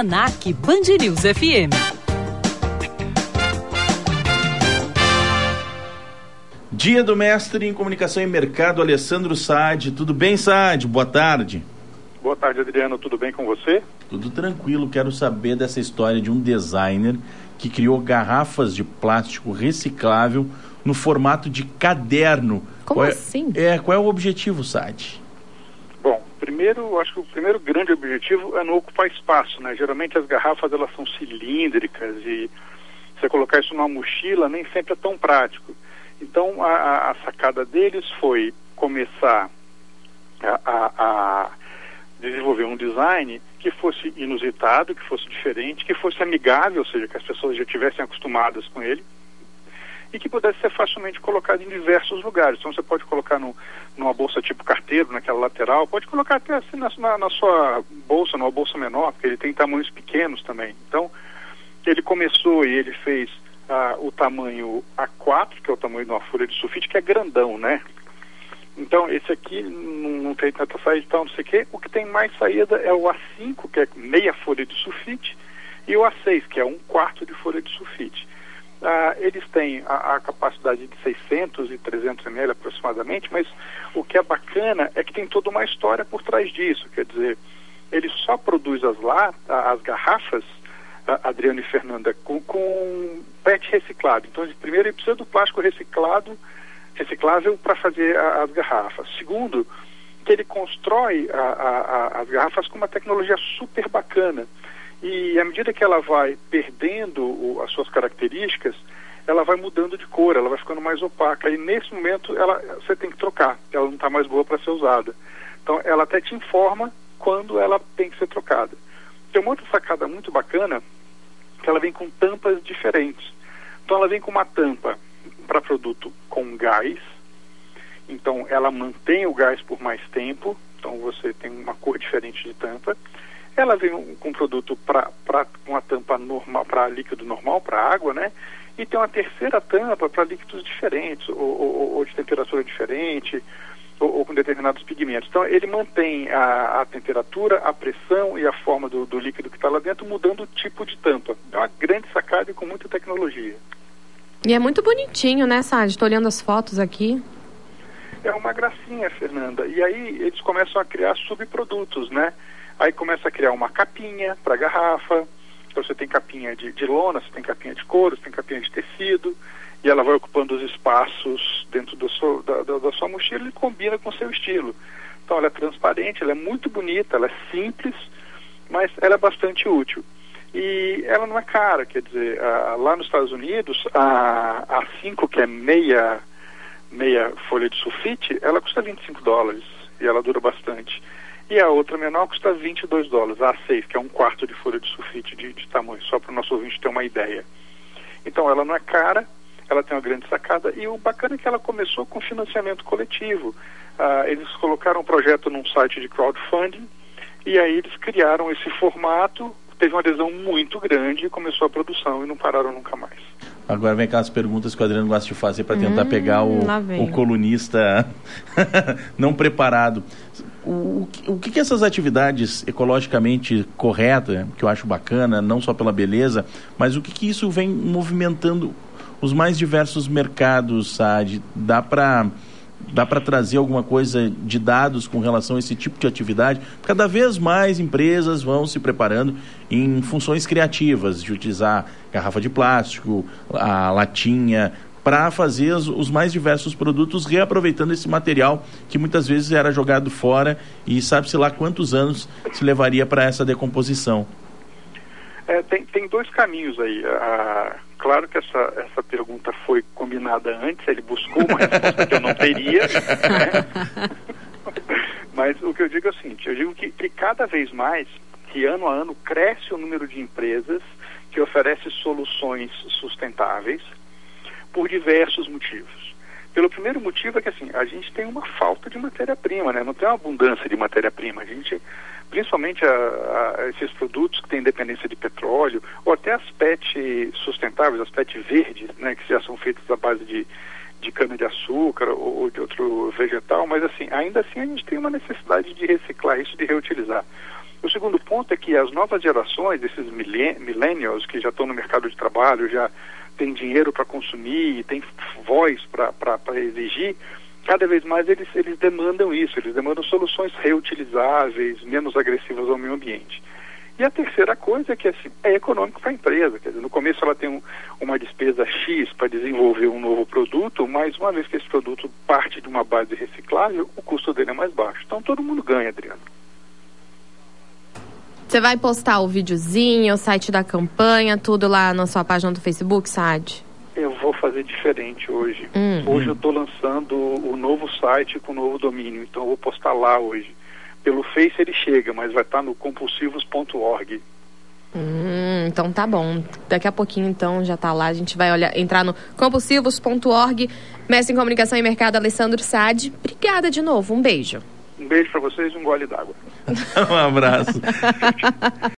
Almanac Band News FM. Dia do Mestre em Comunicação e Mercado, Alessandro Saad. Tudo bem, Saad? Boa tarde. Boa tarde, Adriano. Tudo bem com você? Tudo tranquilo. Quero saber dessa história de um designer que criou garrafas de plástico reciclável no formato de caderno. Como qual é, assim? É, qual é o objetivo, Saad? Primeiro, acho que o primeiro grande objetivo é não ocupar espaço, né? Geralmente as garrafas elas são cilíndricas e você colocar isso numa mochila nem sempre é tão prático. Então a, a sacada deles foi começar a, a, a, desenvolver um design que fosse inusitado, que fosse diferente, que fosse amigável, ou seja, que as pessoas já estivessem acostumadas com ele e que pudesse ser facilmente colocado em diversos lugares. Então você pode colocar no, numa bolsa tipo carteiro, naquela lateral, pode colocar até assim na, na, na sua bolsa, numa bolsa menor, porque ele tem tamanhos pequenos também. Então ele começou e ele fez ah, o tamanho A4, que é o tamanho de uma folha de sulfite, que é grandão, né? Então, esse aqui não, não tem tanta saída, então não sei o quê. O que tem mais saída é o A5, que é meia folha de sulfite, e o A6, que é um quarto de folha de sulfite. Ah, eles têm a, a, capacidade de 600 e 300 ml aproximadamente, mas o que é bacana é que tem toda uma história por trás disso. Quer dizer, ele só produz as, lá, as garrafas Adriano e Fernanda, com, com PET reciclado. Então, primeiro, ele precisa do plástico reciclado, reciclável para fazer a, as garrafas. Segundo, que ele constrói a, as garrafas com uma tecnologia super bacana. E à medida que ela vai perdendo o, as suas características, ela vai mudando de cor, ela vai ficando mais opaca. E nesse momento ela, você tem que trocar, ela não está mais boa para ser usada. Então ela até te informa quando ela tem que ser trocada. Tem uma outra sacada muito bacana que ela vem com tampas diferentes. Então ela vem com uma tampa para produto com gás, então ela mantém o gás por mais tempo, então você tem uma cor diferente de tampa. Ela vem com produto para uma tampa normal para líquido normal, para água, né? E tem uma terceira tampa para líquidos diferentes, ou, ou, ou de temperatura diferente, ou, ou, com determinados pigmentos. Então, ele mantém a, a temperatura, a pressão e a forma do, do líquido que está lá dentro, mudando o tipo de tampa. É uma grande sacada e com muita tecnologia. E é muito bonitinho, né, Sade? Estou olhando as fotos aqui. É uma gracinha, Fernanda. E aí eles começam a criar subprodutos, né? Aí começa a criar uma capinha para garrafa. Então você tem capinha de, de lona, você tem capinha de couro, você tem capinha de tecido e ela vai ocupando os espaços dentro do seu, da, da, da, sua mochila e combina com o seu estilo. Então ela é transparente, ela é muito bonita, ela é simples, mas ela é bastante útil. E ela não é cara, quer dizer, a, lá nos Estados Unidos, a, a 5, que é meia, meia folha de sulfite, ela custa 25 dólares e ela dura bastante. E a outra menor custa 22 dólares, a 6, que é um quarto de folha de sulfite de, de tamanho, só para o nosso ouvinte ter uma ideia. Então ela não é cara, ela tem uma grande sacada e o bacana é que ela começou com financiamento coletivo. Ah, eles colocaram um projeto num site de crowdfunding e aí eles criaram esse formato, teve uma adesão muito grande e começou a produção e não pararam nunca mais. Agora vem aquelas perguntas que o Adriano gosta de fazer para tentar hum, pegar o, o colunista não preparado. O, o que, que essas atividades ecologicamente corretas, que eu acho bacana, não só pela beleza, mas o que, que isso vem movimentando os mais diversos mercados, Saad? Dá para dá para trazer alguma coisa de dados com relação a esse tipo de atividade? Cada vez mais empresas vão se preparando em funções criativas, de utilizar garrafa de plástico, a latinha, para fazer os, mais diversos produtos, reaproveitando esse material que muitas vezes era jogado fora e sabe-se lá quantos anos se levaria para essa decomposição. É, tem, tem dois caminhos aí. Ah, claro que essa, essa pergunta foi combinada antes, ele buscou uma resposta que eu não teria. Né? Mas o que eu digo é o seguinte, eu digo que, que cada vez mais, que ano a ano cresce o número de empresas que oferecem soluções sustentáveis por diversos motivos. Pelo primeiro motivo é que assim, a gente tem uma falta de matéria-prima, né? não tem uma abundância de matéria-prima. A gente principalmente a, a esses produtos que têm dependência de petróleo, ou até as PET sustentáveis, as PET verdes, né, que já são feitas à base de, de cana-de-açúcar ou, ou, de outro vegetal, mas assim, ainda assim a gente tem uma necessidade de reciclar isso, de reutilizar. O segundo ponto é que as novas gerações, esses millennials que já estão no mercado de trabalho, já têm dinheiro para consumir, têm voz para exigir, cada vez mais eles, eles demandam isso, eles demandam soluções reutilizáveis, menos agressivas ao meio ambiente. E a terceira coisa é que assim, é econômico para a empresa. Quer dizer, no começo ela tem um, uma despesa X para desenvolver um novo produto, mas uma vez que esse produto parte de uma base reciclável, o custo dele é mais baixo. Então todo mundo ganha, Adriano. Você vai postar o videozinho, o site da campanha, tudo lá na sua página do Facebook, Sad? Eu vou fazer diferente hoje. Hum, hoje hum. eu estou lançando o novo site com o novo domínio, então eu vou postar lá hoje. Pelo Face ele chega, mas vai estar no compulsivos.org. Hum, então tá bom. Daqui a pouquinho então já tá lá. A gente vai olhar, entrar no compulsivos.org. Mestre em Comunicação e Mercado Alessandro Sade. Obrigada de novo. Um beijo. Um beijo para vocês e um gole d'água. um abraço.